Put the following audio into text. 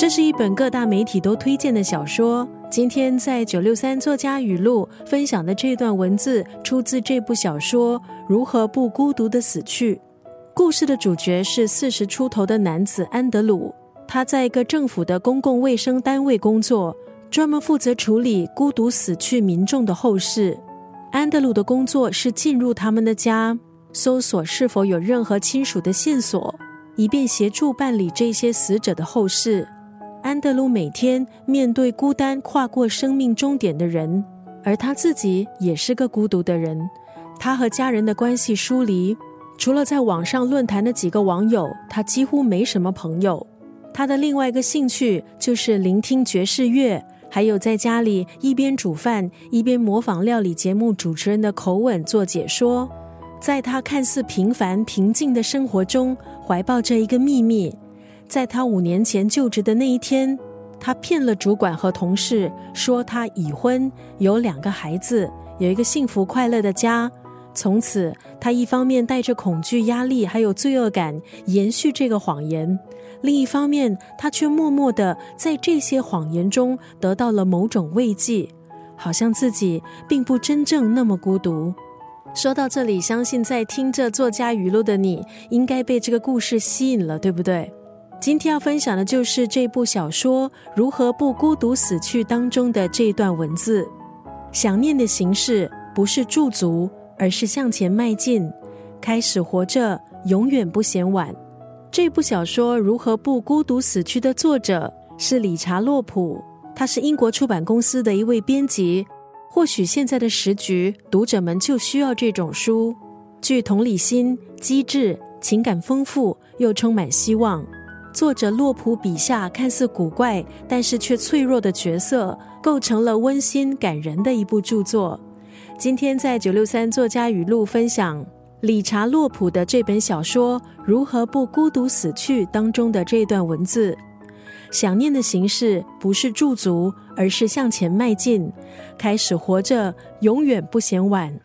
这是一本各大媒体都推荐的小说。今天在九六三作家语录分享的这段文字，出自这部小说《如何不孤独的死去》。故事的主角是四十出头的男子安德鲁，他在一个政府的公共卫生单位工作，专门负责处理孤独死去民众的后事。安德鲁的工作是进入他们的家，搜索是否有任何亲属的线索，以便协助办理这些死者的后事。安德鲁每天面对孤单跨过生命终点的人，而他自己也是个孤独的人。他和家人的关系疏离，除了在网上论坛的几个网友，他几乎没什么朋友。他的另外一个兴趣就是聆听爵士乐，还有在家里一边煮饭一边模仿料理节目主持人的口吻做解说。在他看似平凡平静的生活中，怀抱着一个秘密。在他五年前就职的那一天，他骗了主管和同事，说他已婚，有两个孩子，有一个幸福快乐的家。从此，他一方面带着恐惧、压力还有罪恶感延续这个谎言，另一方面，他却默默的在这些谎言中得到了某种慰藉，好像自己并不真正那么孤独。说到这里，相信在听着作家语录的你，应该被这个故事吸引了，对不对？今天要分享的就是这部小说《如何不孤独死去》当中的这段文字。想念的形式不是驻足，而是向前迈进，开始活着，永远不嫌晚。这部小说《如何不孤独死去》的作者是理查·洛普，他是英国出版公司的一位编辑。或许现在的时局，读者们就需要这种书，具同理心、机智、情感丰富，又充满希望。作者洛普笔下看似古怪，但是却脆弱的角色，构成了温馨感人的一部著作。今天在九六三作家语录分享理查洛普的这本小说《如何不孤独死去》当中的这段文字：想念的形式不是驻足，而是向前迈进，开始活着，永远不嫌晚。